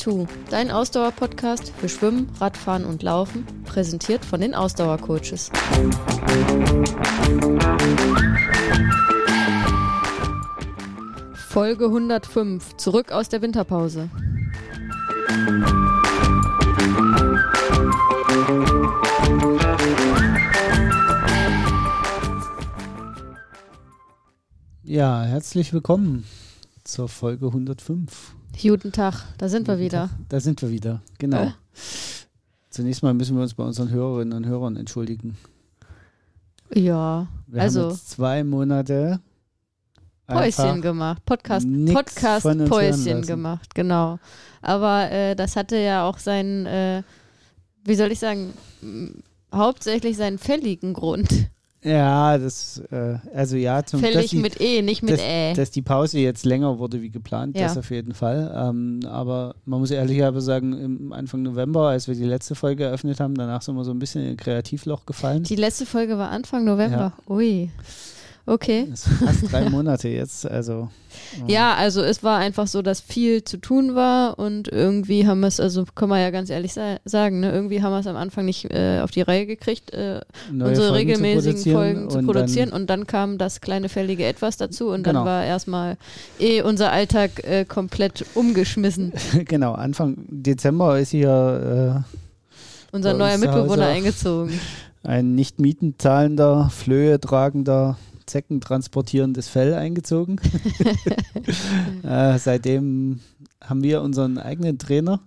Tri42, dein Ausdauer-Podcast für Schwimmen, Radfahren und Laufen, präsentiert von den Ausdauercoaches. Folge 105, zurück aus der Winterpause. Ja, herzlich willkommen zur Folge 105. Guten Tag, da sind wir wieder. Tag. Da sind wir wieder, genau. Äh. Zunächst mal müssen wir uns bei unseren Hörerinnen und Hörern entschuldigen. Ja, Wir also haben jetzt zwei Monate Päuschen gemacht, Podcast, Podcast Päuschen gemacht, genau. Aber äh, das hatte ja auch seinen, äh, wie soll ich sagen, hauptsächlich seinen fälligen Grund. Ja, das, äh, also ja, zum dass Fällig die, mit E, nicht mit dass, Ä. dass die Pause jetzt länger wurde wie geplant, Ja. das auf jeden Fall. Ähm, aber man muss ehrlicherweise sagen, im Anfang November, als wir die letzte Folge eröffnet haben, danach sind wir so ein bisschen in ein Kreativloch gefallen. Die letzte Folge war Anfang November. Ui. Okay. Das sind fast drei Monate jetzt, also. äh, Ja, also es war einfach so, dass viel zu tun war und irgendwie haben wir es, also kann man ja ganz ehrlich sa sagen, ne? irgendwie haben wir es am Anfang nicht äh, auf die Reihe gekriegt, äh, unsere Folgen zu regelmäßigen produzieren Folgen zu und produzieren und dann kam das kleine fällige Etwas dazu und Genau. dann war erstmal eh unser Alltag äh, komplett umgeschmissen. Dann, genau, Anfang Dezember ist hier Unser Bei neuer zu Mitbewohner eingezogen. äh, ein nicht mietenzahlender, Flöhe tragender, Zecken transportierendes Fell eingezogen. äh, seitdem haben wir unseren eigenen Trainer.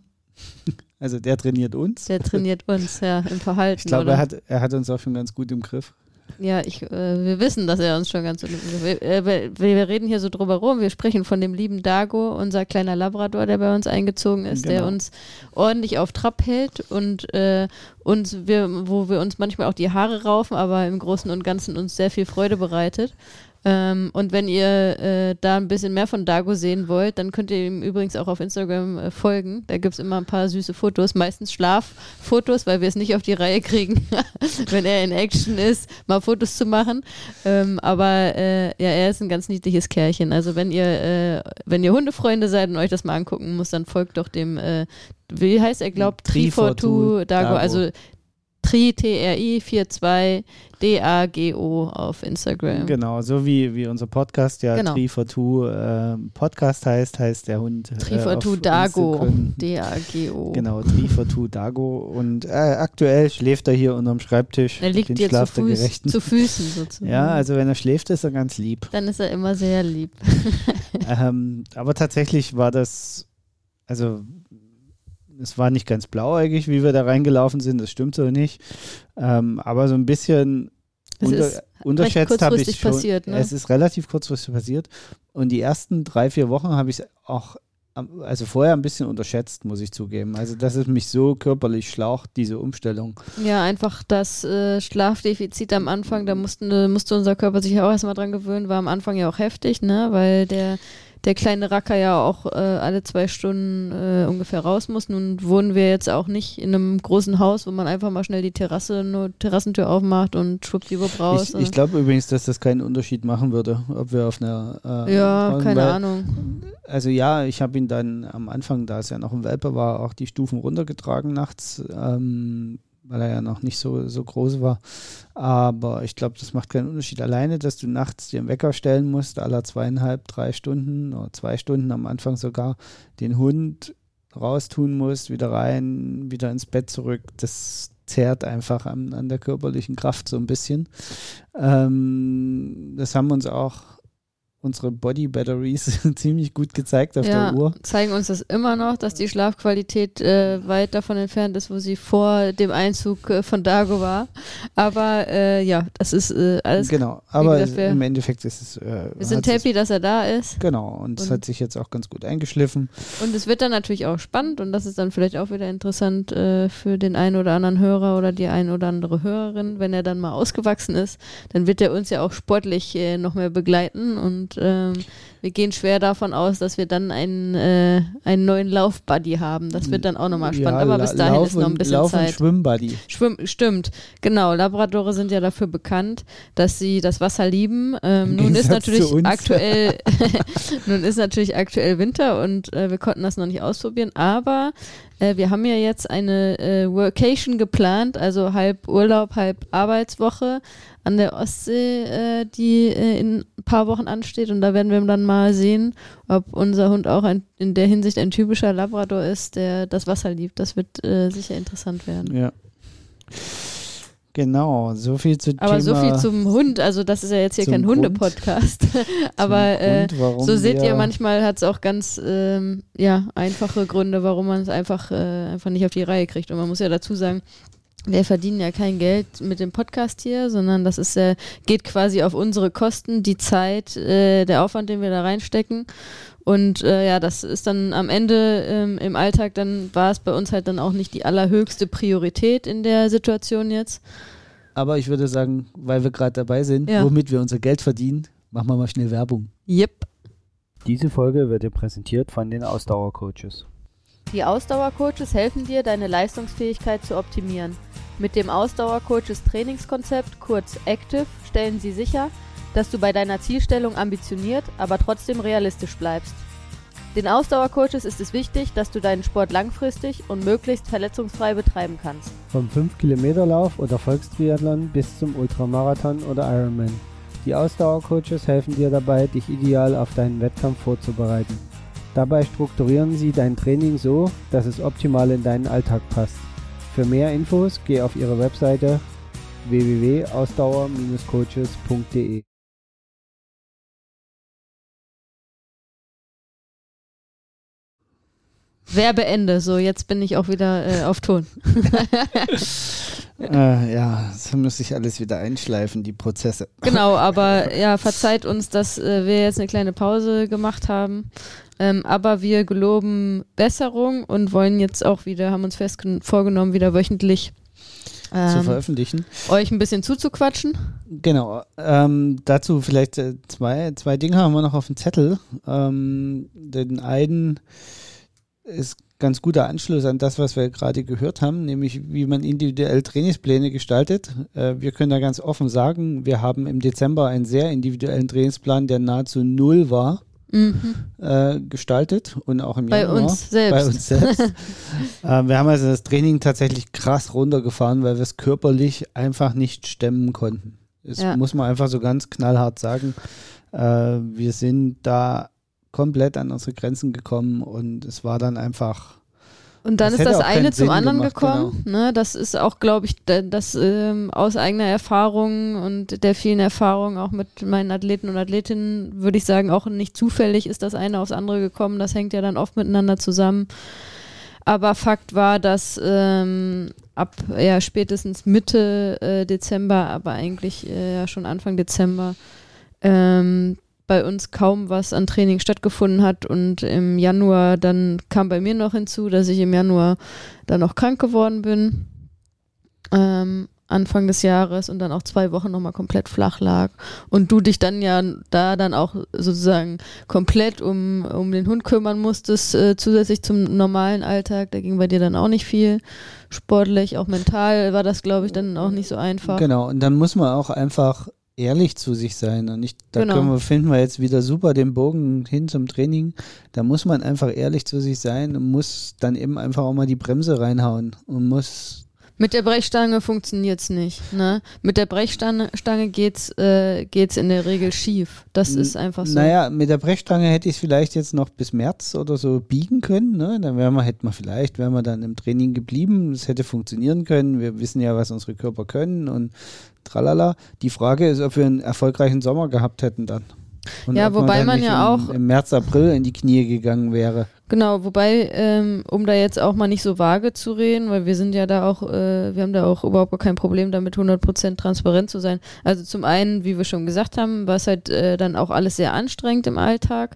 Also der trainiert uns. Der trainiert uns ja im Verhalten. Ich glaube, er hat, er hat uns auch schon ganz gut im Griff. Ja, ich, äh, wir wissen, dass er uns schon ganz so wir, äh, wir, reden hier so drüber rum. Wir sprechen von dem lieben Dago, unser kleiner Labrador, der bei uns eingezogen ist, der Genau. uns ordentlich auf Trab hält und äh, uns wir, wo wir uns manchmal auch die Haare raufen, aber im Großen und Ganzen uns sehr viel Freude bereitet. Ähm, und wenn ihr äh, da ein bisschen mehr von Dago sehen wollt, dann könnt ihr ihm übrigens auch auf Instagram äh, folgen. Da gibt es immer ein paar süße Fotos, meistens Schlaffotos, weil wir es nicht auf die Reihe kriegen, wenn er in Action ist, mal Fotos zu machen. Ähm, aber äh, ja, er ist ein ganz niedliches Kerlchen. Also wenn ihr, äh, wenn ihr Hundefreunde seid und euch das mal angucken muss, dann folgt doch dem, äh, wie heißt er, glaubt, Tri42 Tri42 Dago, Dago. also Tri, T-R-I 42 D-A-G-O auf Instagram. Genau, so wie, wie unser Podcast ja Genau. Tree for Two äh, Podcast heißt, heißt der Hund. äh, Tri42 auf Dago. D-A-G-O. Genau, Tree for Two Dago. Und äh, aktuell schläft er hier unterm Schreibtisch. Er liegt dir zu, Fuß, zu Füßen sozusagen. Ja, also wenn er schläft, ist er ganz lieb. Dann ist er immer sehr lieb. ähm, aber tatsächlich war das, also es war nicht ganz blauäugig, wie wir da reingelaufen sind, das stimmt so nicht. Ähm, aber so ein bisschen unter, ist unterschätzt habe ich schon. passiert, ne? Es ist relativ kurzfristig passiert. Und die ersten drei, vier Wochen habe ich es auch, also vorher ein bisschen unterschätzt, muss ich zugeben. Also, dass es mich so körperlich schlaucht, diese Umstellung. Ja, einfach das äh, Schlafdefizit am Anfang, da mussten, musste unser Körper sich ja auch erstmal dran gewöhnen, war am Anfang ja auch heftig, ne? Weil der, der kleine Racker ja auch äh, alle zwei Stunden äh, ungefähr raus muss. Nun wohnen wir jetzt auch nicht in einem großen Haus, wo man einfach mal schnell die Terrasse, nur Terrassentür aufmacht und schwuppdiwupp raus. Ich, ich glaube übrigens, dass das keinen Unterschied machen würde, ob wir auf einer. Äh, ja, keine weil- Ahnung. Also ja, ich habe ihn dann am Anfang, da es ja noch ein Welpe war, auch die Stufen runtergetragen nachts, ähm, weil er ja noch nicht so, so groß war. Aber ich glaube, das macht keinen Unterschied. Alleine, dass du nachts dir einen Wecker stellen musst, aller zweieinhalb, drei Stunden oder zwei Stunden am Anfang sogar, den Hund raustun musst, wieder rein, wieder ins Bett zurück, das zehrt einfach an, an der körperlichen Kraft so ein bisschen. Ähm, das haben uns auch unsere Body Batteries ziemlich gut gezeigt auf ja, der Uhr. zeigen uns das immer noch, dass die Schlafqualität äh, weit davon entfernt ist, wo sie vor dem Einzug äh, von Dago war. Aber äh, ja, das ist äh, alles. genau, aber gesagt, wir- im Endeffekt ist es. Äh, wir sind happy, dass er da ist. Genau, und es hat sich jetzt auch ganz gut eingeschliffen. Und es wird dann natürlich auch spannend und das ist dann vielleicht auch wieder interessant äh, für den einen oder anderen Hörer oder die ein oder andere Hörerin, wenn er dann mal ausgewachsen ist, dann wird er uns ja auch sportlich noch mehr begleiten und und ähm, wir gehen schwer davon aus, dass wir dann einen, äh, einen neuen Laufbuddy haben. Das wird dann auch nochmal spannend. Ja, Aber bis dahin Lauf ist noch ein bisschen Lauf Zeit. Und Schwimmbuddy. Schwimm, stimmt, genau. Labradore sind ja dafür bekannt, dass sie das Wasser lieben. Ähm, nun ist natürlich aktuell, nun ist natürlich aktuell Winter und äh, wir konnten das noch nicht ausprobieren. Aber äh, wir haben ja jetzt eine äh, Workation geplant, also halb Urlaub, halb Arbeitswoche an der Ostsee, äh, die äh, in ein paar Wochen ansteht. Und da werden wir dann mal sehen, ob unser Hund auch ein, in der Hinsicht ein typischer Labrador ist, der das Wasser liebt. Das wird äh, sicher interessant werden. Ja. Genau, so viel zu Aber Thema so viel zum Hund, also das ist ja jetzt hier kein Hunde-Podcast. Aber äh, so seht ihr, manchmal hat es auch ganz ähm, ja, einfache Gründe, warum man es einfach, äh, einfach nicht auf die Reihe kriegt. Und man muss ja dazu sagen, wir verdienen ja kein Geld mit dem Podcast hier, sondern das ist äh, geht quasi auf unsere Kosten, die Zeit, äh, der Aufwand, den wir da reinstecken. Und äh, ja, das ist dann am Ende ähm, im Alltag, dann war es bei uns halt dann auch nicht die allerhöchste Priorität in der Situation jetzt. Aber ich würde sagen, weil wir gerade dabei sind, ja. womit wir unser Geld verdienen, machen wir mal schnell Werbung. Yep. Diese Folge wird dir präsentiert von den Ausdauercoaches. Die Ausdauercoaches helfen dir, deine Leistungsfähigkeit zu optimieren. Mit dem Ausdauercoaches Trainingskonzept, kurz Active, stellen sie sicher, dass du bei deiner Zielstellung ambitioniert, aber trotzdem realistisch bleibst. Den Ausdauercoaches ist es wichtig, dass du deinen Sport langfristig und möglichst verletzungsfrei betreiben kannst. Vom 5-Kilometer-Lauf oder Volkstriathlon bis zum Ultramarathon oder Ironman. Die Ausdauercoaches helfen dir dabei, dich ideal auf deinen Wettkampf vorzubereiten. Dabei strukturieren sie dein Training so, dass es optimal in deinen Alltag passt. Für mehr Infos geh auf ihre Webseite www.ausdauer-coaches.de. Werbeende, so jetzt bin ich auch wieder äh, auf Ton. äh, ja, so muss sich alles wieder einschleifen, die Prozesse. Genau, aber ja, verzeiht uns, dass äh, wir jetzt eine kleine Pause gemacht haben. Ähm, aber wir geloben Besserung und wollen jetzt auch wieder, haben uns fest vorgenommen, wieder wöchentlich ähm, zu veröffentlichen. Euch ein bisschen zuzuquatschen. Genau. Ähm, dazu vielleicht äh, zwei, zwei Dinge haben wir noch auf dem Zettel. Ähm, den einen ist ganz guter Anschluss an das, was wir gerade gehört haben, nämlich wie man individuell Trainingspläne gestaltet. Äh, wir können da ganz offen sagen, wir haben im Dezember einen sehr individuellen Trainingsplan, der nahezu null war. Mhm. Äh, gestaltet und auch im bei Januar. Uns selbst. Bei uns selbst. äh, wir haben also das Training tatsächlich krass runtergefahren, weil wir es körperlich einfach nicht stemmen konnten. Das ja. muss man einfach so ganz knallhart sagen. Äh, wir sind da komplett an unsere Grenzen gekommen und es war dann einfach. Und dann das ist das eine zum Sinn anderen gemacht, gekommen. Genau. Ne? Das ist auch, glaube ich, das ähm, aus eigener Erfahrung und der vielen Erfahrung auch mit meinen Athleten und Athletinnen, würde ich sagen, auch nicht zufällig ist das eine aufs andere gekommen. Das hängt ja dann oft miteinander zusammen. Aber Fakt war, dass ähm, ab ja, spätestens Mitte äh, Dezember, aber eigentlich äh, ja schon Anfang Dezember, ähm, bei uns kaum was an Training stattgefunden hat und im Januar dann kam bei mir noch hinzu, dass ich im Januar dann noch krank geworden bin. Ähm, Anfang des Jahres und dann auch zwei Wochen nochmal komplett flach lag und du dich dann ja da dann auch sozusagen komplett um, um den Hund kümmern musstest, äh, zusätzlich zum normalen Alltag, da ging bei dir dann auch nicht viel sportlich, auch mental war das glaube ich dann auch nicht so einfach. Genau, und dann muss man auch einfach ehrlich zu sich sein. Und ich, da genau. können wir, finden wir jetzt wieder super den Bogen hin zum Training. Da muss man einfach ehrlich zu sich sein und muss dann eben einfach auch mal die Bremse reinhauen und muss mit der Brechstange funktioniert es nicht. Ne? Mit der Brechstange geht es äh, geht's in der Regel schief. Das ist einfach so. Naja, mit der Brechstange hätte ich es vielleicht jetzt noch bis März oder so biegen können. Ne? Dann wären wir, hätten wir vielleicht, wären wir dann im Training geblieben. Es hätte funktionieren können. Wir wissen ja, was unsere Körper können und tralala. Die Frage ist, ob wir einen erfolgreichen Sommer gehabt hätten dann. Und ja, wobei man, man ja auch im März, April in die Knie gegangen wäre. Genau, wobei, ähm, um da jetzt auch mal nicht so vage zu reden, weil wir sind ja da auch, äh, wir haben da auch überhaupt gar kein Problem damit, 100% transparent zu sein. Also zum einen, wie wir schon gesagt haben, war es halt äh, dann auch alles sehr anstrengend im Alltag.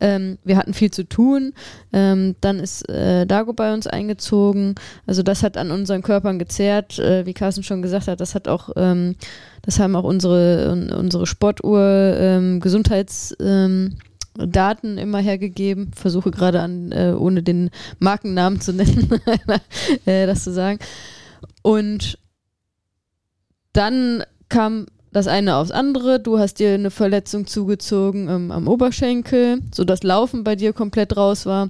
Ähm, wir hatten viel zu tun. Ähm, dann ist äh, Dago bei uns eingezogen. Also das hat an unseren Körpern gezehrt, äh, wie Carsten schon gesagt hat. Das hat auch, ähm, das haben auch unsere, unsere Sportuhr, ähm, Gesundheits... Ähm, Daten immer hergegeben. Versuche gerade an, äh, ohne den Markennamen zu nennen, äh, das zu sagen. Und dann kam das eine aufs andere. Du hast dir eine Verletzung zugezogen ähm, am Oberschenkel, sodass Laufen bei dir komplett raus war.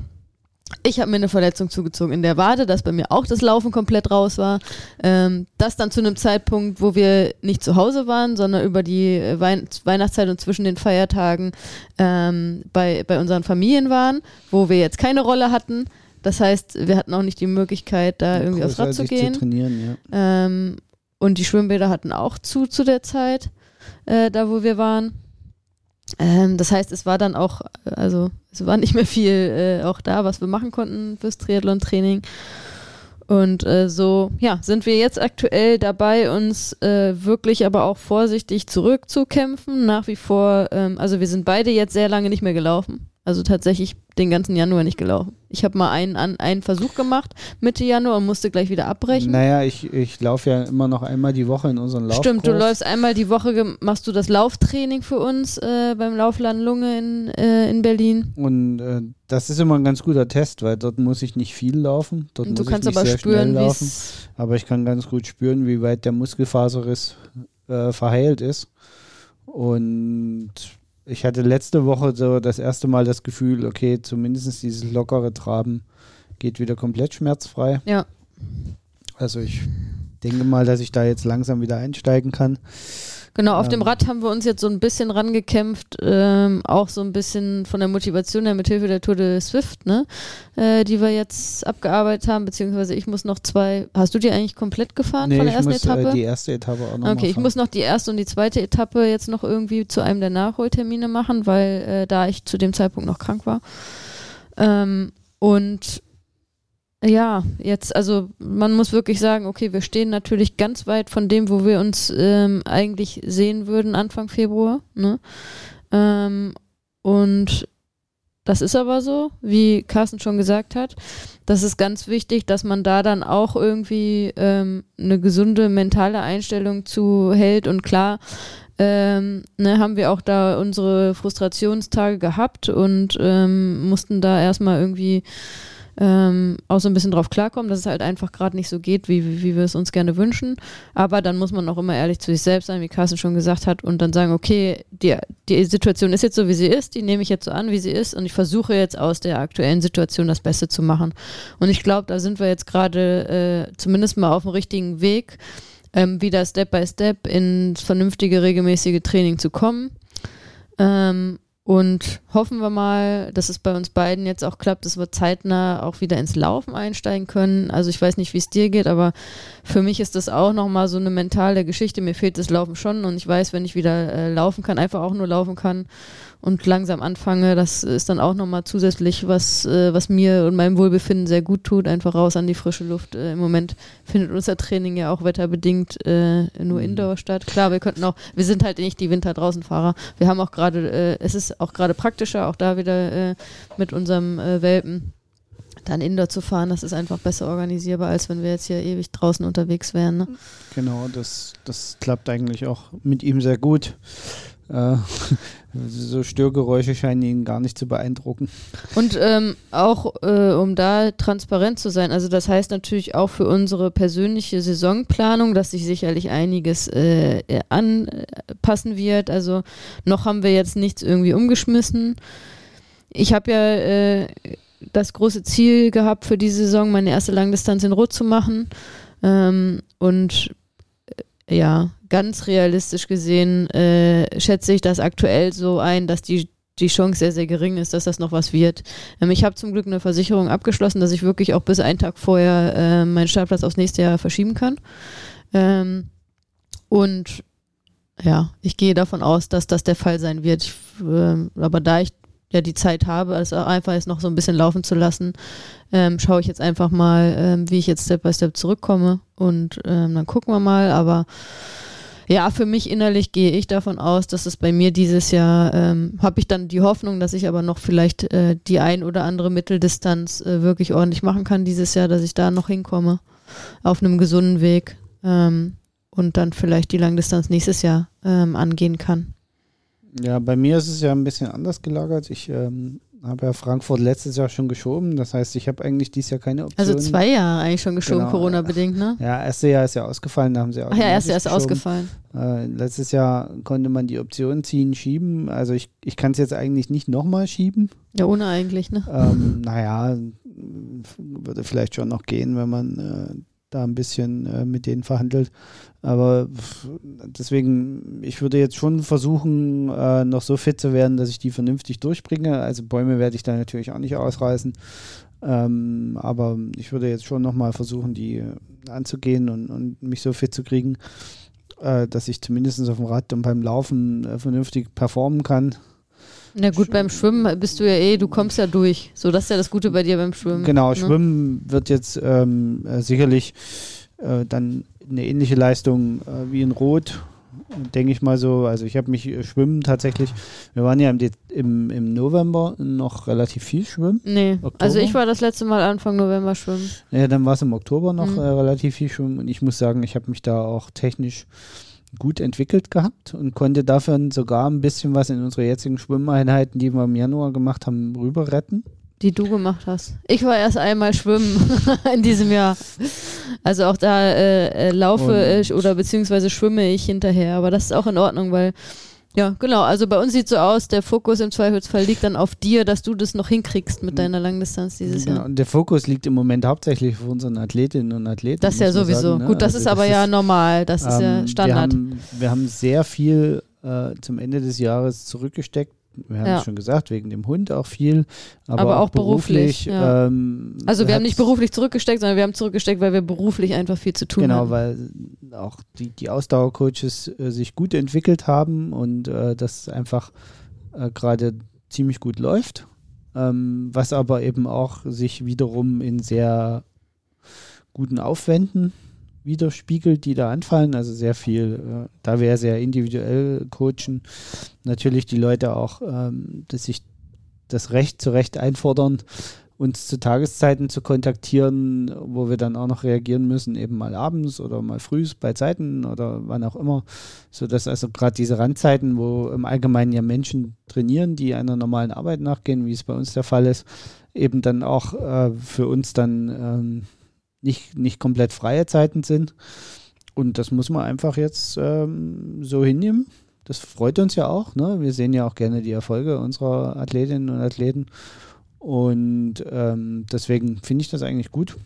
Ich habe mir eine Verletzung zugezogen in der Wade, dass bei mir auch das Laufen komplett raus war. Ähm, das dann zu einem Zeitpunkt, wo wir nicht zu Hause waren, sondern über die äh, Wein Weihnachtszeit und zwischen den Feiertagen ähm, bei, bei unseren Familien waren, wo wir jetzt keine Rolle hatten. Das heißt, wir hatten auch nicht die Möglichkeit, da irgendwie aufs Rad zu gehen. Zu trainieren, ja. ähm, und die Schwimmbäder hatten auch zu zu der Zeit, äh, da wo wir waren. Ähm, das heißt, es war dann auch, also es war nicht mehr viel äh, auch da, was wir machen konnten fürs Triathlon-Training. Und äh, so, ja, sind wir jetzt aktuell dabei, uns äh, wirklich aber auch vorsichtig zurückzukämpfen. Nach wie vor, ähm, also wir sind beide jetzt sehr lange nicht mehr gelaufen. Also tatsächlich den ganzen Januar nicht gelaufen. Ich habe mal einen, einen Versuch gemacht Mitte Januar und musste gleich wieder abbrechen. Naja, ich, ich laufe ja immer noch einmal die Woche in unseren Laufkurs. Stimmt, du läufst einmal die Woche, machst du das Lauftraining für uns äh, beim Laufladen Lunge in, äh, in Berlin. Und äh, das ist immer ein ganz guter Test, weil dort muss ich nicht viel laufen. Dort und du muss kannst ich nicht aber sehr spüren, schnell laufen. Aber ich kann ganz gut spüren, wie weit der Muskelfaserriss äh, verheilt ist. Und ich hatte letzte Woche so das erste Mal das Gefühl, okay, zumindest dieses lockere Traben geht wieder komplett schmerzfrei. Ja. Also ich denke mal, dass ich da jetzt langsam wieder einsteigen kann. Genau, auf ähm, dem Rad haben wir uns jetzt so ein bisschen rangekämpft, ähm, auch so ein bisschen von der Motivation her mit Hilfe der Tour de Swift, ne, äh, die wir jetzt abgearbeitet haben, beziehungsweise ich muss noch zwei, hast du die eigentlich komplett gefahren nee, von der ersten muss, Etappe? Äh, die erste Etappe auch noch Okay, ich muss noch die erste und die zweite Etappe jetzt noch irgendwie zu einem der Nachholtermine machen, weil äh, da ich zu dem Zeitpunkt noch krank war. Ähm, und ja, jetzt, also man muss wirklich sagen, okay, wir stehen natürlich ganz weit von dem, wo wir uns ähm, eigentlich sehen würden Anfang Februar. Ne? Ähm, und das ist aber so, wie Carsten schon gesagt hat. Das ist ganz wichtig, dass man da dann auch irgendwie ähm, eine gesunde mentale Einstellung zu hält. Und klar, ähm, ne, haben wir auch da unsere Frustrationstage gehabt und ähm, mussten da erstmal irgendwie ähm, auch so ein bisschen drauf klarkommen, dass es halt einfach gerade nicht so geht, wie, wie, wie wir es uns gerne wünschen. Aber dann muss man auch immer ehrlich zu sich selbst sein, wie Carsten schon gesagt hat, und dann sagen, okay, die, die Situation ist jetzt so, wie sie ist, die nehme ich jetzt so an, wie sie ist, und ich versuche jetzt aus der aktuellen Situation das Beste zu machen. Und ich glaube, da sind wir jetzt gerade äh, zumindest mal auf dem richtigen Weg, ähm, wieder Step by Step ins vernünftige, regelmäßige Training zu kommen. Ähm, und hoffen wir mal, dass es bei uns beiden jetzt auch klappt, dass wir zeitnah auch wieder ins Laufen einsteigen können. Also ich weiß nicht, wie es dir geht, aber für mich ist das auch nochmal so eine mentale Geschichte. Mir fehlt das Laufen schon und ich weiß, wenn ich wieder äh, laufen kann, einfach auch nur laufen kann und langsam anfange, das ist dann auch nochmal zusätzlich was, äh, was mir und meinem Wohlbefinden sehr gut tut, einfach raus an die frische Luft. Äh, Im Moment findet unser Training ja auch wetterbedingt äh, nur mhm. Indoor statt. Klar, wir könnten auch, wir sind halt nicht die Winter draußen Fahrer. Wir haben auch gerade, äh, es ist auch gerade praktischer, auch da wieder äh, mit unserem äh, Welpen dann Indoor zu fahren, das ist einfach besser organisierbar, als wenn wir jetzt hier ewig draußen unterwegs wären. Ne? Genau, das, das klappt eigentlich auch mit ihm sehr gut. Äh, so Störgeräusche scheinen ihn gar nicht zu beeindrucken. Und ähm, auch äh, um da transparent zu sein, also das heißt natürlich auch für unsere persönliche Saisonplanung, dass sich sicherlich einiges äh, anpassen wird. Also noch haben wir jetzt nichts irgendwie umgeschmissen. Ich habe ja äh, das große Ziel gehabt für diese Saison, meine erste Langdistanz in Rot zu machen. Ähm, und äh, ja, ganz realistisch gesehen äh, schätze ich das aktuell so ein, dass die die Chance sehr, sehr gering ist, dass das noch was wird. Ähm, ich habe zum Glück eine Versicherung abgeschlossen, dass ich wirklich auch bis einen Tag vorher äh, meinen Startplatz aufs nächste Jahr verschieben kann. Ähm, und ja, ich gehe davon aus, dass das der Fall sein wird. Ich, äh, aber da ich ja die Zeit habe, also einfach jetzt noch so ein bisschen laufen zu lassen, ähm, schaue ich jetzt einfach mal, ähm, wie ich jetzt Step by Step zurückkomme und ähm, dann gucken wir mal. Aber ja, für mich innerlich gehe ich davon aus, dass es bei mir dieses Jahr, ähm, habe ich dann die Hoffnung, dass ich aber noch vielleicht äh, die ein oder andere Mitteldistanz äh, wirklich ordentlich machen kann dieses Jahr, dass ich da noch hinkomme auf einem gesunden Weg ähm, und dann vielleicht die Langdistanz nächstes Jahr ähm, angehen kann. Ja, bei mir ist es ja ein bisschen anders gelagert. Ich ähm, habe ja Frankfurt letztes Jahr schon geschoben. Das heißt, ich habe eigentlich dieses Jahr keine Option. Also zwei Jahre eigentlich schon geschoben, Genau. Corona-bedingt, ne? Ja, erste Jahr ist ja ausgefallen, da haben sie auch. Ach ja, erst automatisch erst geschoben. ausgefallen. Äh, letztes Jahr konnte man die Option ziehen, schieben. Also ich, ich kann es jetzt eigentlich nicht nochmal schieben. Ja, ohne eigentlich, ne? Ähm, naja, würde vielleicht schon noch gehen, wenn man äh, da ein bisschen äh, mit denen verhandelt. Aber deswegen, ich würde jetzt schon versuchen, äh, noch so fit zu werden, dass ich die vernünftig durchbringe. Also Bäume werde ich da natürlich auch nicht ausreißen. Ähm, aber ich würde jetzt schon nochmal versuchen, die anzugehen und, und mich so fit zu kriegen, äh, dass ich zumindest auf dem Rad und beim Laufen äh, vernünftig performen kann. Na gut, beim Schwimmen bist du ja eh, du kommst ja durch. So, das ist ja das Gute bei dir beim Schwimmen. Genau, ne? Schwimmen wird jetzt ähm, äh, sicherlich äh, dann eine ähnliche Leistung äh, wie in Rot, denke ich mal so. Also ich habe mich äh, schwimmen tatsächlich, wir waren ja im, De im, im November noch relativ viel schwimmen. Nee, Oktober? also ich war das letzte Mal Anfang November schwimmen. Ja, dann war es im Oktober noch Mhm. äh, relativ viel schwimmen und ich muss sagen, ich habe mich da auch technisch gut entwickelt gehabt und konnte dafür sogar ein bisschen was in unsere jetzigen Schwimmeinheiten, die wir im Januar gemacht haben, rüber retten. Die du gemacht hast. Ich war erst einmal schwimmen in diesem Jahr. Also auch da äh, äh, laufe Und- ich oder beziehungsweise schwimme ich hinterher. Aber das ist auch in Ordnung, weil, ja, genau. Also bei uns sieht so aus, der Fokus im Zweifelsfall liegt dann auf dir, dass du das noch hinkriegst mit deiner Langdistanz dieses Genau. Jahr. Und der Fokus liegt im Moment hauptsächlich auf unseren Athletinnen und Athleten. Das ist ja sowieso. sagen, ne? Gut, das Also ist aber ja normal. Das ist ja ähm, Standard. Wir haben, wir haben sehr viel äh, zum Ende des Jahres zurückgesteckt. Wir haben Ja. es schon gesagt, wegen dem Hund auch viel, aber, Aber auch, auch beruflich, beruflich. ja. ähm, Also wir haben nicht beruflich zurückgesteckt, sondern wir haben zurückgesteckt, weil wir beruflich einfach viel zu tun Genau, haben. weil auch die, die Ausdauercoaches äh, sich gut entwickelt haben und äh, das einfach äh, gerade ziemlich gut läuft. Ähm, was aber eben auch sich wiederum in sehr guten Aufwänden widerspiegelt, die da anfallen. Also sehr viel, äh, da wir sehr individuell coachen, natürlich die Leute auch, ähm, dass sich das Recht zu Recht einfordern, uns zu Tageszeiten zu kontaktieren, wo wir dann auch noch reagieren müssen, eben mal abends oder mal früh bei Zeiten oder wann auch immer, sodass also gerade diese Randzeiten, wo im Allgemeinen ja Menschen trainieren, die einer normalen Arbeit nachgehen, wie es bei uns der Fall ist, eben dann auch äh, für uns dann ähm, nicht, nicht komplett freie Zeiten sind. Und das muss man einfach jetzt ähm, so hinnehmen. Das freut uns ja auch. Ne? Wir sehen ja auch gerne die Erfolge unserer Athletinnen und Athleten. Und ähm, deswegen finde ich das eigentlich gut,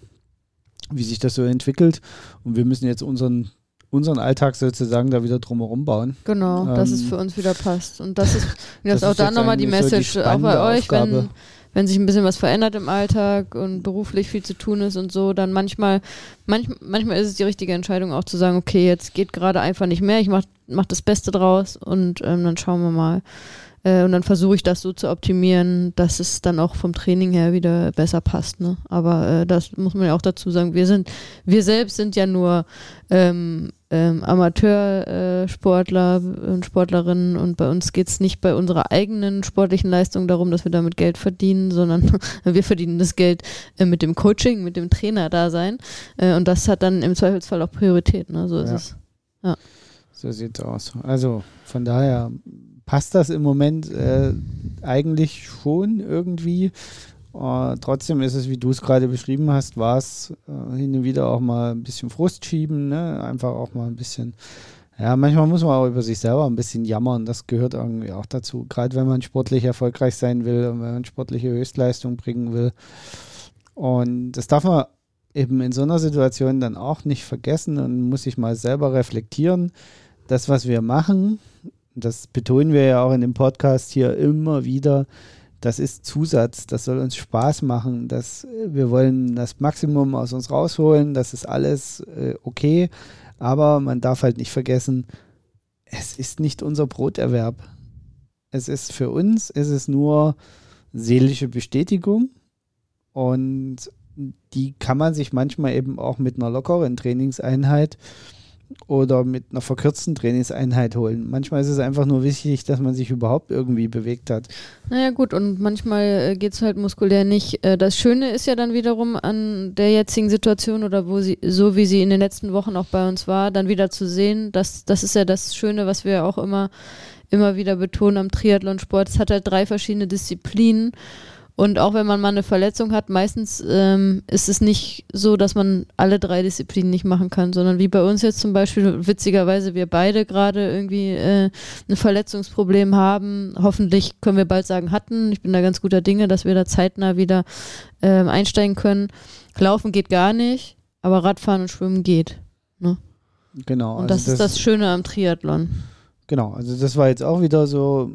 wie sich das so entwickelt. Und wir müssen jetzt unseren, unseren Alltag sozusagen da wieder drumherum bauen. Genau, dass es Ähm, für uns wieder passt. Und das ist, das ist auch da nochmal die eigentlich so die Message, auch bei euch, Aufgabe. wenn sich ein bisschen was verändert im Alltag und beruflich viel zu tun ist und so, dann manchmal, manch, manchmal ist es die richtige Entscheidung auch zu sagen, okay, jetzt geht gerade einfach nicht mehr, ich mach, mach das Beste draus und ähm, dann schauen wir mal. Äh, und dann versuche ich das so zu optimieren, dass es dann auch vom Training her wieder besser passt. Ne? Aber äh, das muss man ja auch dazu sagen. Wir sind, wir selbst sind ja nur ähm, ähm, Amateursportler und Sportlerinnen und bei uns geht es nicht bei unserer eigenen sportlichen Leistung darum, dass wir damit Geld verdienen, sondern wir verdienen das Geld äh, mit dem Coaching, mit dem Trainer-Dasein. Äh, und das hat dann im Zweifelsfall auch Priorität. Ne? So ist Ja. es. So sieht's aus. Also von daher passt das im Moment äh, eigentlich schon irgendwie. Äh, trotzdem ist es, wie du es gerade beschrieben hast, war es äh, hin und wieder auch mal ein bisschen Frust schieben, ne? einfach auch mal ein bisschen. Ja, manchmal muss man auch über sich selber ein bisschen jammern. Das gehört irgendwie auch dazu. Gerade wenn man sportlich erfolgreich sein will und wenn man sportliche Höchstleistung bringen will. Und das darf man eben in so einer Situation dann auch nicht vergessen und muss sich mal selber reflektieren. Das, was wir machen, das betonen wir ja auch in dem Podcast hier immer wieder, das ist Zusatz, das soll uns Spaß machen, das, wir wollen das Maximum aus uns rausholen, das ist alles äh, okay, aber man darf halt nicht vergessen, es ist nicht unser Broterwerb. Es ist für uns, ist es nur seelische Bestätigung und die kann man sich manchmal eben auch mit einer lockeren Trainingseinheit oder mit einer verkürzten Trainingseinheit holen. Manchmal ist es einfach nur wichtig, dass man sich überhaupt irgendwie bewegt hat. Naja gut, und manchmal äh, geht es halt muskulär nicht. Äh, das Schöne ist ja dann wiederum an der jetzigen Situation oder wo sie, so wie sie in den letzten Wochen auch bei uns war, dann wieder zu sehen, dass das ist ja das Schöne, was wir auch immer, immer wieder betonen am Triathlonsport. Es hat halt drei verschiedene Disziplinen und auch wenn man mal eine Verletzung hat, meistens ähm, ist es nicht so, dass man alle drei Disziplinen nicht machen kann, sondern wie bei uns jetzt zum Beispiel, witzigerweise wir beide gerade irgendwie äh, ein Verletzungsproblem haben. Hoffentlich können wir bald sagen, hatten. Ich bin da ganz guter Dinge, dass wir da zeitnah wieder ähm, einsteigen können. Laufen geht gar nicht, aber Radfahren und Schwimmen geht. Ne? Genau. Und das, also das ist das Schöne am Triathlon. Genau, also das war jetzt auch wieder so,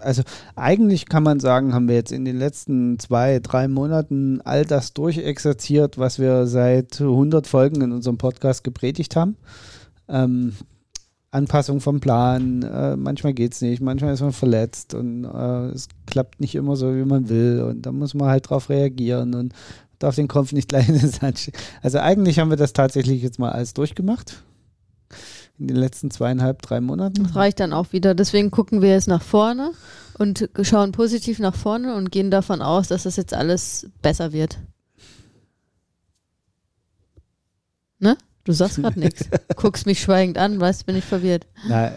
also eigentlich kann man sagen, haben wir jetzt in den letzten zwei, drei Monaten all das durchexerziert, was wir seit 100 Folgen in unserem Podcast gepredigt haben. Ähm, Anpassung vom Plan, äh, manchmal geht es nicht, manchmal ist man verletzt und äh, es klappt nicht immer so, wie man will und da muss man halt drauf reagieren und darf den Kopf nicht gleich in den Sand schicken. Also eigentlich haben wir das tatsächlich jetzt mal alles durchgemacht in den letzten zweieinhalb, drei Monaten. Das reicht dann auch wieder. Deswegen gucken wir jetzt nach vorne und schauen positiv nach vorne und gehen davon aus, dass das jetzt alles besser wird. Ne? Du sagst gerade nichts. Guckst mich schweigend an, weißt, bin ich verwirrt. Na,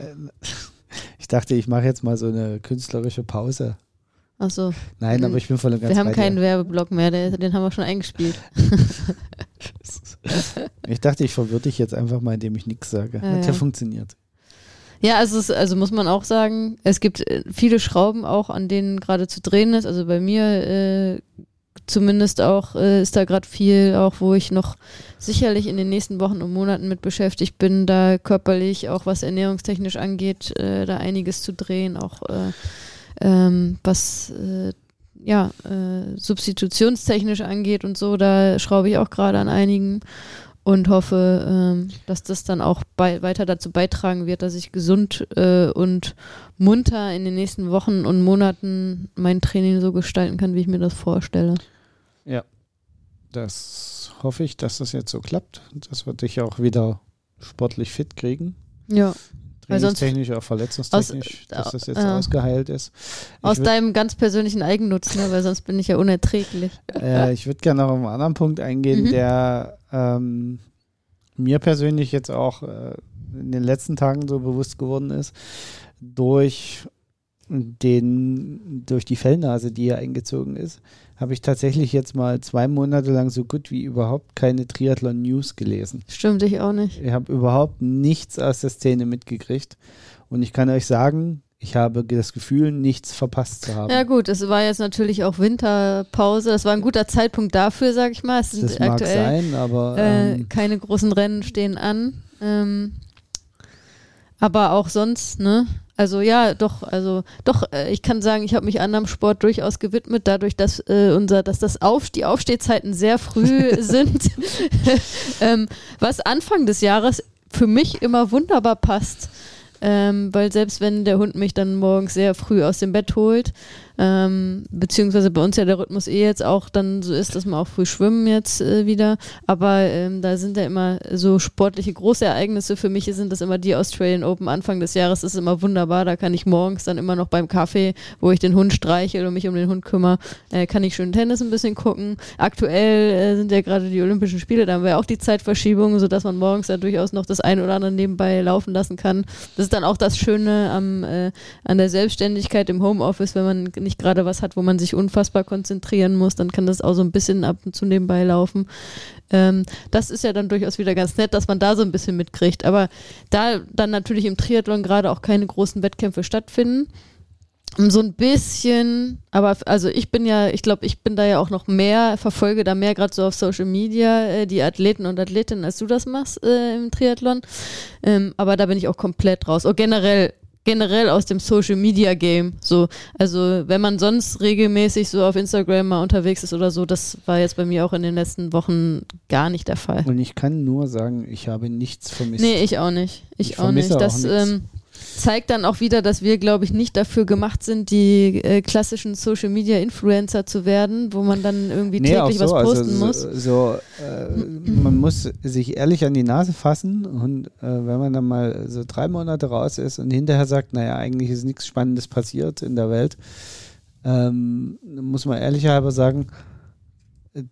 ich dachte, ich mache jetzt mal so eine künstlerische Pause. Ach so. Nein, aber ich bin voll und ganz Wir haben keinen Werbeblock mehr, den haben wir schon eingespielt. ich dachte, ich verwirre dich jetzt einfach mal, indem ich nichts sage. Ja, Hat ja, ja funktioniert. Ja, also, es, also muss man auch sagen, es gibt äh, viele Schrauben auch, an denen gerade zu drehen ist. Also bei mir äh, zumindest auch äh, ist da gerade viel, auch wo ich noch sicherlich in den nächsten Wochen und Monaten mit beschäftigt bin, da körperlich, auch was ernährungstechnisch angeht, äh, da einiges zu drehen, auch äh, ähm, was äh, ja, substitutionstechnisch angeht und so, da schraube ich auch gerade an einigen und hoffe, ähm, dass das dann auch bei, weiter dazu beitragen wird, dass ich gesund äh, und munter in den nächsten Wochen und Monaten mein Training so gestalten kann, wie ich mir das vorstelle. Ja, das hoffe ich, dass das jetzt so klappt, dass wir dich auch wieder sportlich fit kriegen. Ja. Trainingstechnisch, auch verletzungstechnisch, aus, dass das jetzt äh, ausgeheilt ist. Ich aus deinem ganz persönlichen Eigennutz, ne? weil sonst bin ich ja unerträglich. Äh, ich würde gerne noch auf einen anderen Punkt eingehen, mhm. der ähm, mir persönlich jetzt auch äh, in den letzten Tagen so bewusst geworden ist, durch den, durch die Fellnase, die hier eingezogen ist, habe ich tatsächlich jetzt mal zwei Monate lang so gut wie überhaupt keine Triathlon-News gelesen. Stimmt, ich auch nicht. Ich habe überhaupt nichts aus der Szene mitgekriegt. Und ich kann euch sagen, ich habe das Gefühl, nichts verpasst zu haben. Ja gut, es war jetzt natürlich auch Winterpause. Das war ein guter Zeitpunkt dafür, sag ich mal. Es sind das mag aktuell sein, aber äh, ähm, keine großen Rennen stehen an. Ähm, aber auch sonst, ne? Also ja, doch, also doch, äh, ich kann sagen, ich habe mich anderem Sport durchaus gewidmet, dadurch, dass äh, unser, dass das Auf, die Aufstehzeiten sehr früh sind, ähm, was Anfang des Jahres für mich immer wunderbar passt. Ähm, weil selbst wenn der Hund mich dann morgens sehr früh aus dem Bett holt, ähm, beziehungsweise bei uns ja der Rhythmus eh jetzt auch dann so ist, dass wir auch früh schwimmen jetzt äh, wieder. Aber ähm, da sind ja immer so sportliche große Ereignisse. Für mich sind das immer die Australian Open Anfang des Jahres. Das ist immer wunderbar. Da kann ich morgens dann immer noch beim Kaffee, wo ich den Hund streiche oder mich um den Hund kümmere, äh, kann ich schön Tennis ein bisschen gucken. Aktuell äh, sind ja gerade die Olympischen Spiele, da haben wir auch die Zeitverschiebung, sodass man morgens da durchaus noch das ein oder andere nebenbei laufen lassen kann. Das ist dann auch das Schöne am, äh, an der Selbstständigkeit im Homeoffice, wenn man nicht gerade was hat, wo man sich unfassbar konzentrieren muss, dann kann das auch so ein bisschen ab und zu nebenbei laufen. Ähm, das ist ja dann durchaus wieder ganz nett, dass man da so ein bisschen mitkriegt. Aber da dann natürlich im Triathlon gerade auch keine großen Wettkämpfe stattfinden, so ein bisschen, aber also ich bin ja, ich glaube, ich bin da ja auch noch mehr, verfolge da mehr gerade so auf Social Media äh, die Athleten und Athletinnen, als du das machst äh, im Triathlon. Ähm, aber da bin ich auch komplett raus. Oh, generell generell aus dem Social Media Game. So, also wenn man sonst regelmäßig so auf Instagram mal unterwegs ist oder so, das war jetzt bei mir auch in den letzten Wochen gar nicht der Fall. Und ich kann nur sagen, ich habe nichts vermisst. Nee, ich auch nicht. Ich, ich auch nicht. Das, auch ähm, zeigt dann auch wieder, dass wir, glaube ich, nicht dafür gemacht sind, die äh, klassischen Social Media Influencer zu werden, wo man dann irgendwie nee, täglich so, was also posten also, muss. So, so äh, man muss sich ehrlich an die Nase fassen und äh, wenn man dann mal so drei Monate raus ist und hinterher sagt, naja, eigentlich ist nichts Spannendes passiert in der Welt, ähm, muss man ehrlicherweise sagen,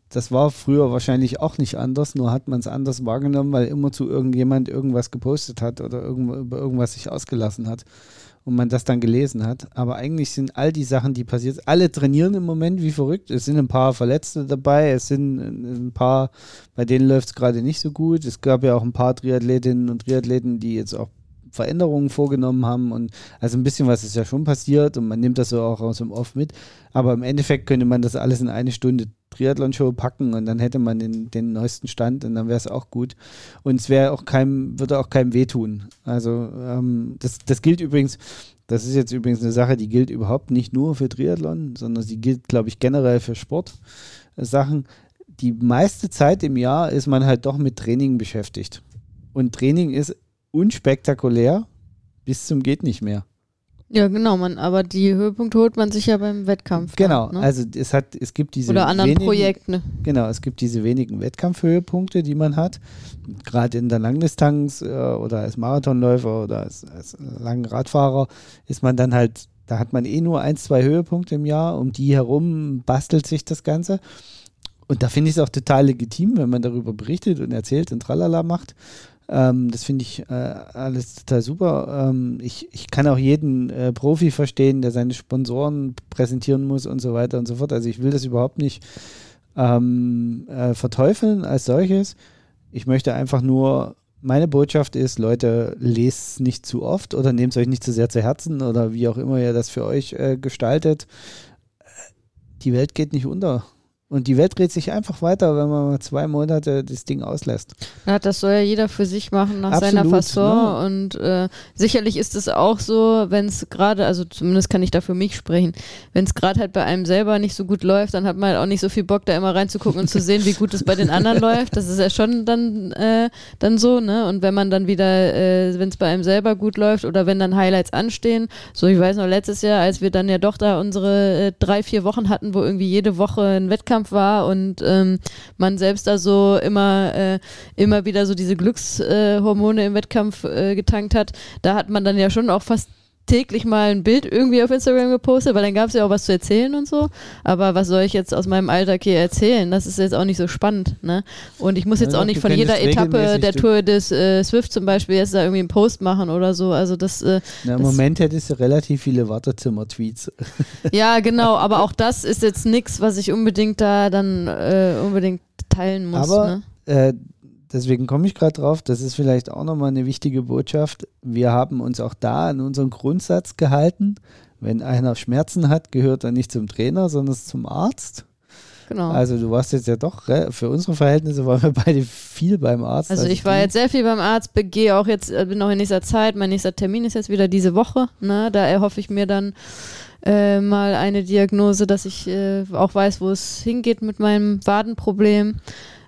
das war früher wahrscheinlich auch nicht anders, nur hat man es anders wahrgenommen, weil immer zu irgendjemand irgendwas gepostet hat oder irgendwo, über irgendwas sich ausgelassen hat und man das dann gelesen hat. Aber eigentlich sind all die Sachen, die passiert, alle trainieren im Moment wie verrückt. Es sind ein paar Verletzte dabei, es sind ein paar, bei denen läuft es gerade nicht so gut. Es gab ja auch ein paar Triathletinnen und Triathleten, die jetzt auch Veränderungen vorgenommen haben und also ein bisschen was ist ja schon passiert und man nimmt das so auch aus dem Off mit. Aber im Endeffekt könnte man das alles in eine Stunde Triathlon-Show packen und dann hätte man den, den neuesten Stand und dann wäre es auch gut. Und es wäre auch keinem, würde auch keinem wehtun. Also ähm, das, das gilt übrigens, das ist jetzt übrigens eine Sache, die gilt überhaupt nicht nur für Triathlon, sondern sie gilt, glaube ich, generell für Sportsachen. Die meiste Zeit im Jahr ist man halt doch mit Training beschäftigt. Und Training ist unspektakulär bis zum geht nicht mehr. Ja, genau, man, aber die Höhepunkte holt man sich ja beim Wettkampf. Genau, dann, ne? also es hat, es gibt diese oder anderen wenigen, Projekten. Genau, es gibt diese wenigen Wettkampfhöhepunkte, die man hat. Gerade in der Langdistanz äh, oder als Marathonläufer oder als, als langen Radfahrer ist man dann halt, da hat man eh nur ein, zwei Höhepunkte im Jahr, um die herum bastelt sich das Ganze. Und da finde ich es auch total legitim, wenn man darüber berichtet und erzählt und tralala macht. Ähm, das finde ich äh, alles total super. Ähm, ich, ich kann auch jeden äh, Profi verstehen, der seine Sponsoren präsentieren muss und so weiter und so fort. Also ich will das überhaupt nicht ähm, äh, verteufeln als solches. Ich möchte einfach nur, meine Botschaft ist, Leute, lest nicht zu oft oder nehmt es euch nicht zu sehr zu Herzen oder wie auch immer ihr das für euch äh, gestaltet. Die Welt geht nicht unter. Und die Welt dreht sich einfach weiter, wenn man mal zwei Monate das Ding auslässt. Ja, das soll ja jeder für sich machen nach Absolut, seiner Fasson. Ne? Und äh, sicherlich ist es auch so, wenn es gerade, also zumindest kann ich da für mich sprechen, wenn es gerade halt bei einem selber nicht so gut läuft, dann hat man halt auch nicht so viel Bock, da immer reinzugucken und zu sehen, wie gut es bei den anderen läuft. Das ist ja schon dann, äh, dann so, ne? Und wenn man dann wieder, äh, wenn es bei einem selber gut läuft oder wenn dann Highlights anstehen, so ich weiß noch letztes Jahr, als wir dann ja doch da unsere äh, drei, vier Wochen hatten, wo irgendwie jede Woche ein Wettkampf Wettkampf war und ähm, man selbst da so immer, äh, immer wieder so diese Glückshormone im Wettkampf äh, getankt hat, da hat man dann ja schon auch fast täglich mal ein Bild irgendwie auf Instagram gepostet, weil dann gab es ja auch was zu erzählen und so. Aber was soll ich jetzt aus meinem Alltag hier erzählen? Das ist jetzt auch nicht so spannend. Ne? Und ich muss jetzt ja, auch nicht von jeder Etappe der Tour des äh, Swift zum Beispiel jetzt da irgendwie einen Post machen oder so. Also das, äh, Na, Im das Moment hättest du relativ viele Wartezimmer-Tweets. Ja, genau. Aber auch das ist jetzt nichts, was ich unbedingt da dann äh, unbedingt teilen muss. Aber ne? Deswegen komme ich gerade drauf, das ist vielleicht auch nochmal eine wichtige Botschaft. Wir haben uns auch da an unseren Grundsatz gehalten. Wenn einer Schmerzen hat, gehört er nicht zum Trainer, sondern zum Arzt. Genau. Also du warst jetzt ja doch, für unsere Verhältnisse waren wir beide viel beim Arzt. Also, also ich war jetzt sehr viel beim Arzt, gehe auch jetzt, äh, bin noch in nächster Zeit, mein nächster Termin ist jetzt wieder diese Woche. Ne? Da erhoffe ich mir dann äh, mal eine Diagnose, dass ich äh, auch weiß, wo es hingeht mit meinem Wadenproblem.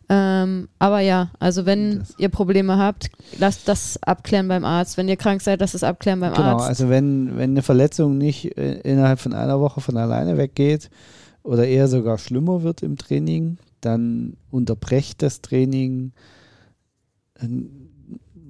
Ähm, aber ja, also wenn das. ihr Probleme habt, lasst das abklären beim Arzt. Wenn ihr krank seid, lasst es abklären beim genau, Arzt. Genau, also wenn, wenn eine Verletzung nicht äh, innerhalb von einer Woche von alleine weggeht oder eher sogar schlimmer wird im Training, dann unterbrecht das Training.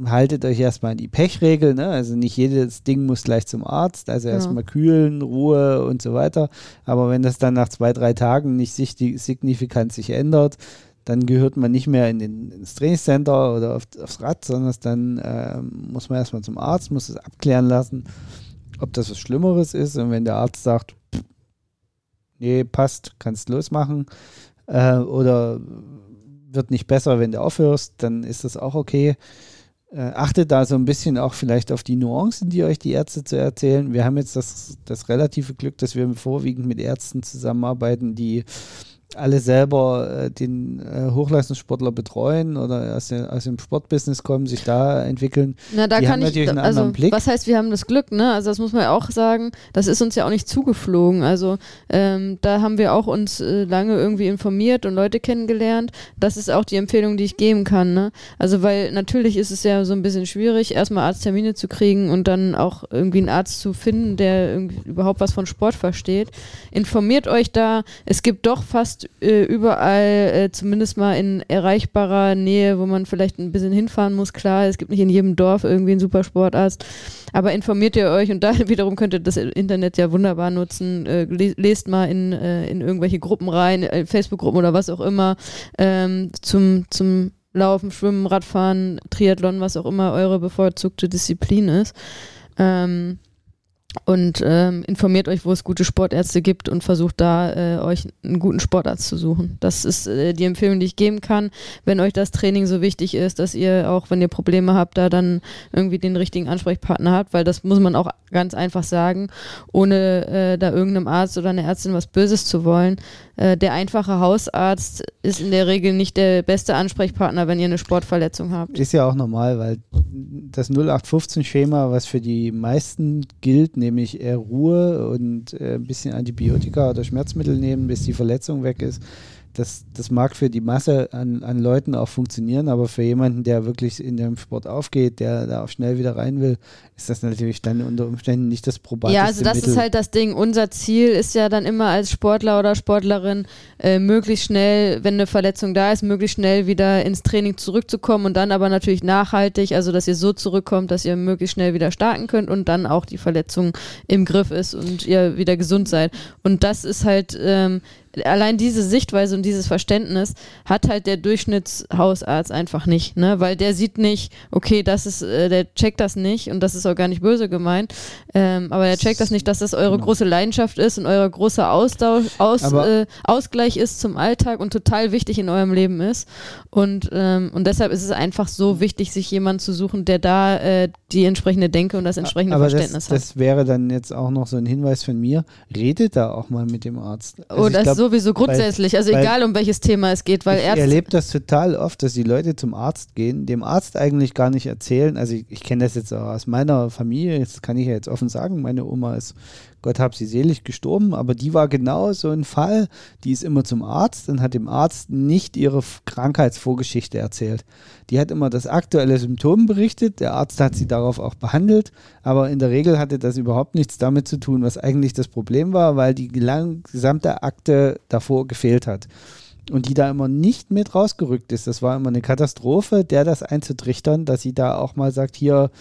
Haltet euch erstmal an die Pechregel, ne? also nicht jedes Ding muss gleich zum Arzt, also genau. erstmal kühlen, Ruhe und so weiter. Aber wenn das dann nach zwei, drei Tagen nicht signifikant sich ändert, dann gehört man nicht mehr in den, ins Trainingscenter oder auf, aufs Rad, sondern dann äh, muss man erstmal zum Arzt, muss es abklären lassen, ob das was Schlimmeres ist. Und wenn der Arzt sagt, nee, passt, kannst losmachen, äh, oder wird nicht besser, wenn du aufhörst, dann ist das auch okay. Äh, achtet da so ein bisschen auch vielleicht auf die Nuancen, die euch die Ärzte zu erzählen. Wir haben jetzt das, das relative Glück, dass wir vorwiegend mit Ärzten zusammenarbeiten, die alle selber äh, den äh, Hochleistungssportler betreuen oder aus, der, aus dem Sportbusiness kommen, sich da entwickeln. Na, da die kann haben ich, natürlich einen also, anderen Blick. was heißt, wir haben das Glück, ne? Also das muss man ja auch sagen, das ist uns ja auch nicht zugeflogen. Also ähm, da haben wir auch uns äh, lange irgendwie informiert und Leute kennengelernt. Das ist auch die Empfehlung, die ich geben kann, ne? Also weil natürlich ist es ja so ein bisschen schwierig, erstmal Arzttermine zu kriegen und dann auch irgendwie einen Arzt zu finden, der überhaupt was von Sport versteht. Informiert euch da. Es gibt doch fast äh, überall, äh, zumindest mal in erreichbarer Nähe, wo man vielleicht ein bisschen hinfahren muss. Klar, es gibt nicht in jedem Dorf irgendwie einen Supersportarzt, aber informiert ihr euch und da wiederum könnt ihr das Internet ja wunderbar nutzen. Äh, le- lest mal in, äh, in irgendwelche Gruppen rein, äh, Facebook-Gruppen oder was auch immer, ähm, zum, zum Laufen, Schwimmen, Radfahren, Triathlon, was auch immer eure bevorzugte Disziplin ist. Ähm, und ähm, informiert euch, wo es gute Sportärzte gibt und versucht da äh, euch einen guten Sportarzt zu suchen. Das ist äh, die Empfehlung, die ich geben kann. Wenn euch das Training so wichtig ist, dass ihr auch, wenn ihr Probleme habt, da dann irgendwie den richtigen Ansprechpartner habt, weil das muss man auch ganz einfach sagen, ohne äh, da irgendeinem Arzt oder einer Ärztin was Böses zu wollen. Äh, der einfache Hausarzt ist in der Regel nicht der beste Ansprechpartner, wenn ihr eine Sportverletzung habt. Ist ja auch normal, weil das 0815-Schema, was für die meisten gilt, nämlich eher Ruhe und äh, ein bisschen Antibiotika oder Schmerzmittel nehmen, bis die Verletzung weg ist, das, das mag für die Masse an, an Leuten auch funktionieren, aber für jemanden, der wirklich in dem Sport aufgeht, der da auch schnell wieder rein will, ist das natürlich dann unter Umständen nicht das probate Ja, also das Mittel. ist halt das Ding. Unser Ziel ist ja dann immer als Sportler oder Sportlerin äh, möglichst schnell, wenn eine Verletzung da ist, möglichst schnell wieder ins Training zurückzukommen und dann aber natürlich nachhaltig, also dass ihr so zurückkommt, dass ihr möglichst schnell wieder starten könnt und dann auch die Verletzung im Griff ist und ihr wieder gesund seid. Und das ist halt ähm, allein diese Sichtweise und dieses Verständnis hat halt der Durchschnittshausarzt einfach nicht, ne? Weil der sieht nicht, okay, das ist, äh, der checkt das nicht und das ist auch gar nicht böse gemeint, ähm, aber der checkt das nicht, dass das eure Genau. große Leidenschaft ist und euer großer Austausch, aus, äh, Ausgleich ist zum Alltag und total wichtig in eurem Leben ist. Und, ähm, und deshalb ist es einfach so wichtig, sich jemanden zu suchen, der da äh, die entsprechende Denke und das entsprechende aber das, Verständnis hat. das wäre dann jetzt auch noch so ein Hinweis von mir. Redet da auch mal mit dem Arzt. Also oh, ich das glaub, ist sowieso grundsätzlich, also weil- egal um welches Thema es geht, weil ich Ärzte. erlebe das total oft, dass die Leute zum Arzt gehen, dem Arzt eigentlich gar nicht erzählen. Also ich, ich kenne das jetzt auch aus meiner Familie, das kann ich ja jetzt offen sagen. Meine Oma ist, Gott hab sie selig, gestorben, aber die war genau so ein Fall. Die ist immer zum Arzt und hat dem Arzt nicht ihre Krankheitsvorgeschichte erzählt. Die hat immer das aktuelle Symptom berichtet, der Arzt hat sie darauf auch behandelt, aber in der Regel hatte das überhaupt nichts damit zu tun, was eigentlich das Problem war, weil die gesamte Akte davor gefehlt hat und die da immer nicht mit rausgerückt ist. Das war immer eine Katastrophe, der das einzutrichtern, dass sie da auch mal sagt, hier,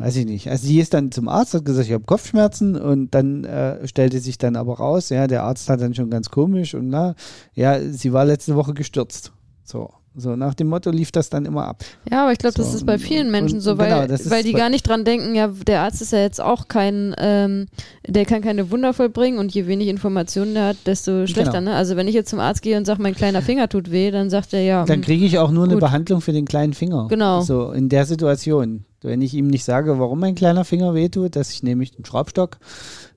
weiß ich nicht. Also sie ist dann zum Arzt, hat gesagt, ich habe Kopfschmerzen und dann äh, stellte sich dann aber raus, ja, der Arzt hat dann schon ganz komisch und na, ja, sie war letzte Woche gestürzt. So. So, nach dem Motto lief das dann immer ab. Ja, aber ich glaube, das So, ist bei vielen Menschen und- so, weil, genau, das weil die gar nicht dran denken, ja, der Arzt ist ja jetzt auch kein, ähm, der kann keine Wunder vollbringen und je wenig Informationen der hat, desto schlechter. Genau. Ne? Also wenn ich jetzt zum Arzt gehe und sage, mein kleiner Finger tut weh, dann sagt er ja, Dann mm, kriege ich auch nur eine gut. Behandlung für den kleinen Finger. Genau. So, in der Situation. Wenn ich ihm nicht sage, warum mein kleiner Finger wehtut, dass ich nämlich den Schraubstock,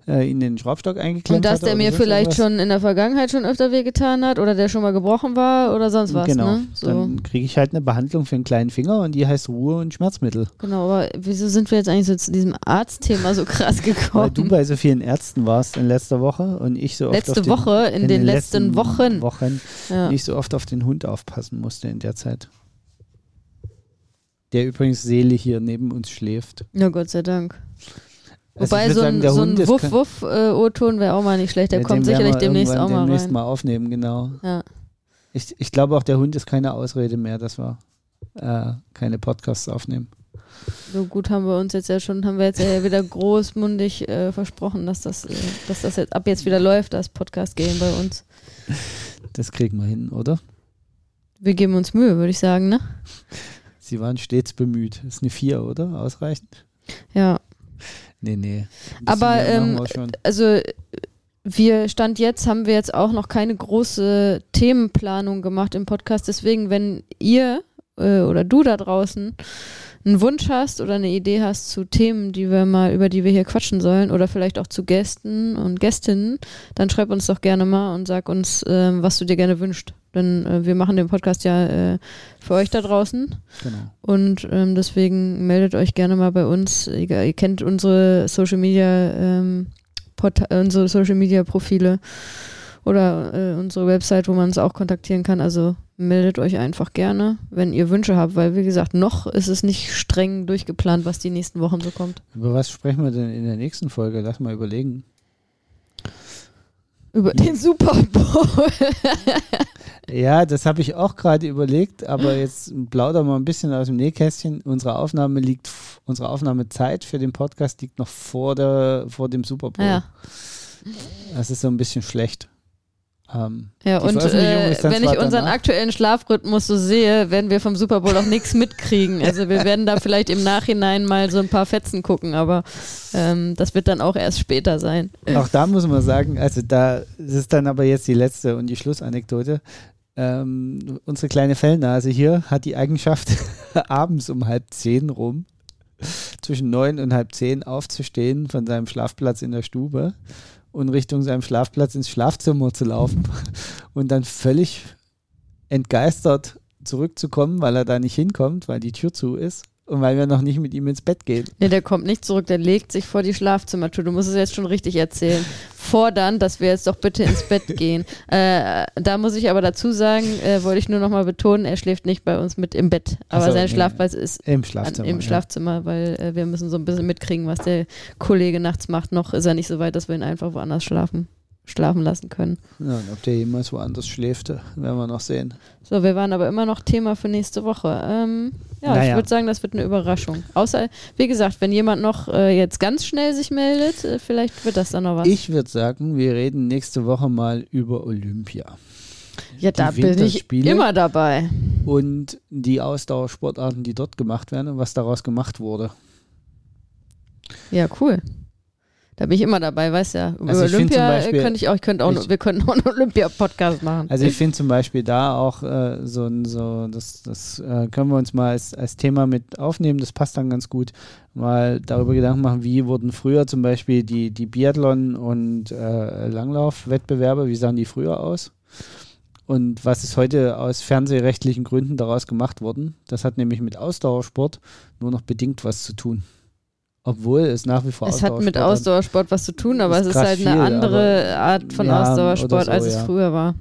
äh, in den Schraubstock eingeklemmt und dass der mir vielleicht irgendwas. schon in der Vergangenheit schon öfter wehgetan hat oder der schon mal gebrochen war oder sonst was. Genau. Ne? So. Dann kriege ich halt eine Behandlung für den kleinen Finger und die heißt Ruhe und Schmerzmittel. Genau, aber wieso sind wir jetzt eigentlich so zu diesem Arztthema so krass Weil gekommen? du bei so vielen Ärzten warst in letzter Woche und ich so oft Letzte auf den, Woche, in den letzten Wochen. Wochen ja. nicht so oft auf den Hund aufpassen musste in der Zeit. Der übrigens Seele hier neben uns schläft. ja, Gott sei Dank. Also Wobei so ein, so ein Wuff-Wuff-O-Ton wäre auch mal nicht schlecht. Der Ja, kommt sicherlich demnächst auch mal demnächst rein. mal aufnehmen, genau. Ja. Ich, ich glaube auch, der Hund ist keine Ausrede mehr, dass wir äh, keine Podcasts aufnehmen. So gut haben wir uns jetzt ja schon, haben wir jetzt ja wieder großmundig äh, versprochen, dass das, äh, dass das jetzt ab jetzt wieder läuft, das Podcast-Game bei uns. Das kriegen wir hin, oder? Wir geben uns Mühe, würde ich sagen, ne? Sie waren stets bemüht. Ist eine 4, oder? Ausreichend? Ja. Nee, nee. Aber, ähm. Also wir Stand jetzt haben wir jetzt auch noch keine große Themenplanung gemacht im Podcast. Deswegen, wenn ihr äh, oder du da draußen einen Wunsch hast oder eine Idee hast zu Themen, die wir mal, über die wir hier quatschen sollen oder vielleicht auch zu Gästen und Gästinnen, dann schreib uns doch gerne mal und sag uns, äh, was du dir gerne wünschst. Denn äh, wir machen den Podcast ja äh, für euch da draußen. Genau. Und ähm, deswegen meldet euch gerne mal bei uns. Ihr, ihr kennt unsere Social Media, ähm, unsere Social Media Profile oder äh, unsere Website, wo man uns auch kontaktieren kann. Also meldet euch einfach gerne, wenn ihr Wünsche habt, weil wie gesagt, noch ist es nicht streng durchgeplant, was die nächsten Wochen so kommt. Über was sprechen wir denn in der nächsten Folge? Lass mal überlegen. Über den Super Bowl. ja, das habe ich auch gerade überlegt, aber jetzt plaudern wir ein bisschen aus dem Nähkästchen. Unsere Aufnahme liegt, unsere Aufnahmezeit für den Podcast liegt noch vor, der, vor dem Super Bowl. Ja. Das ist so ein bisschen schlecht. Ähm, ja, und äh, wenn ich unseren danach. aktuellen Schlafrhythmus so sehe, werden wir vom Super Bowl auch nichts mitkriegen. Also wir werden da vielleicht im Nachhinein mal so ein paar Fetzen gucken, aber ähm, das wird dann auch erst später sein. Auch da muss man sagen, also da ist dann aber jetzt die letzte und die Schlussanekdote. Ähm, unsere kleine Fellnase hier hat die Eigenschaft, abends um halb zehn rum zwischen neun und halb zehn aufzustehen von seinem Schlafplatz in der Stube und Richtung seinem Schlafplatz ins Schlafzimmer zu laufen und dann völlig entgeistert zurückzukommen, weil er da nicht hinkommt, weil die Tür zu ist und weil wir noch nicht mit ihm ins Bett gehen. Nee, der kommt nicht zurück, der legt sich vor die Schlafzimmertür. Du musst es jetzt schon richtig erzählen. Fordern, dass wir jetzt doch bitte ins Bett gehen. Äh, da muss ich aber dazu sagen, äh, wollte ich nur nochmal betonen, er schläft nicht bei uns mit im Bett. Aber also, sein Schlafplatz ist im Schlafzimmer. An, Im Schlafzimmer, ja. weil äh, wir müssen so ein bisschen mitkriegen, was der Kollege nachts macht. Noch ist er nicht so weit, dass wir ihn einfach woanders schlafen schlafen lassen können. Ja, und ob der jemals woanders schläft, werden wir noch sehen. So, wir waren aber immer noch Thema für nächste Woche. Ähm, ja, naja. ich würde sagen, das wird eine Überraschung. Außer, wie gesagt, wenn jemand noch äh, jetzt ganz schnell sich meldet, äh, vielleicht wird das dann noch was. Ich würde sagen, wir reden nächste Woche mal über Olympia. Ja, da bin ich immer dabei. Und die Ausdauersportarten, die dort gemacht werden und was daraus gemacht wurde. Ja, cool. Da bin ich immer dabei, weißt ja. Über also Olympia Beispiel, könnte ich auch, ich könnte auch, ich, wir könnten auch einen Olympia-Podcast machen. Also ich finde zum Beispiel da auch äh, so, so das, das äh, können wir uns mal als, als Thema mit aufnehmen, das passt dann ganz gut, mal darüber Gedanken machen, wie wurden früher zum Beispiel die, die Biathlon- und äh, Langlauf-Wettbewerbe, wie sahen die früher aus? Und was ist heute aus fernsehrechtlichen Gründen daraus gemacht worden? Das hat nämlich mit Ausdauersport nur noch bedingt was zu tun. Obwohl es nach wie vor Es hat mit Ausdauersport was zu tun, aber es ist halt eine viel, andere Art von Ausdauersport, so, als es ja. früher war.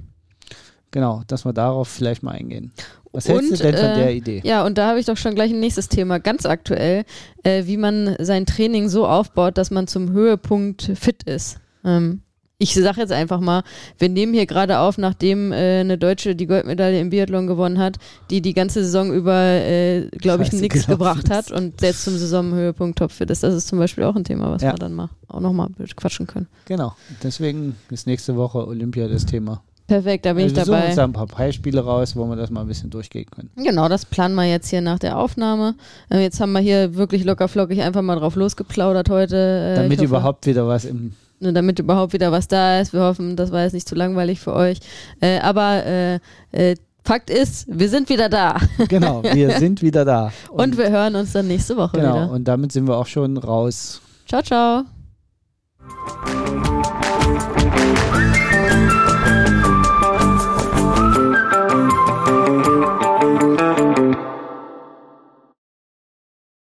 Genau, dass wir darauf vielleicht mal eingehen. Was hältst und, du denn von äh, der Idee? Ja, und da habe ich doch schon gleich ein nächstes Thema, ganz aktuell, äh, wie man sein Training so aufbaut, dass man zum Höhepunkt fit ist. Ähm, ich sage jetzt einfach mal, wir nehmen hier gerade auf, nachdem äh, eine Deutsche die Goldmedaille im Biathlon gewonnen hat, die die ganze Saison über, äh, glaube ich, nichts gebracht hat und jetzt zum Saisonhöhepunkt topfit ist. Das ist zum Beispiel auch ein Thema, was ja. wir dann mal auch nochmal quatschen können. Genau, deswegen ist nächste Woche Olympia das Thema. Perfekt, da bin also ich dabei. Wir uns da ein paar Beispiele raus, wo wir das mal ein bisschen durchgehen können. Genau, das planen wir jetzt hier nach der Aufnahme. Äh, jetzt haben wir hier wirklich locker flockig einfach mal drauf losgeplaudert heute. Äh, Damit überhaupt wieder was im nur damit überhaupt wieder was da ist. Wir hoffen, das war jetzt nicht zu langweilig für euch. Äh, aber äh, äh, Fakt ist, wir sind wieder da. Genau, wir sind wieder da. Und, und wir hören uns dann nächste Woche genau, wieder. Genau, und damit sind wir auch schon raus. Ciao, ciao.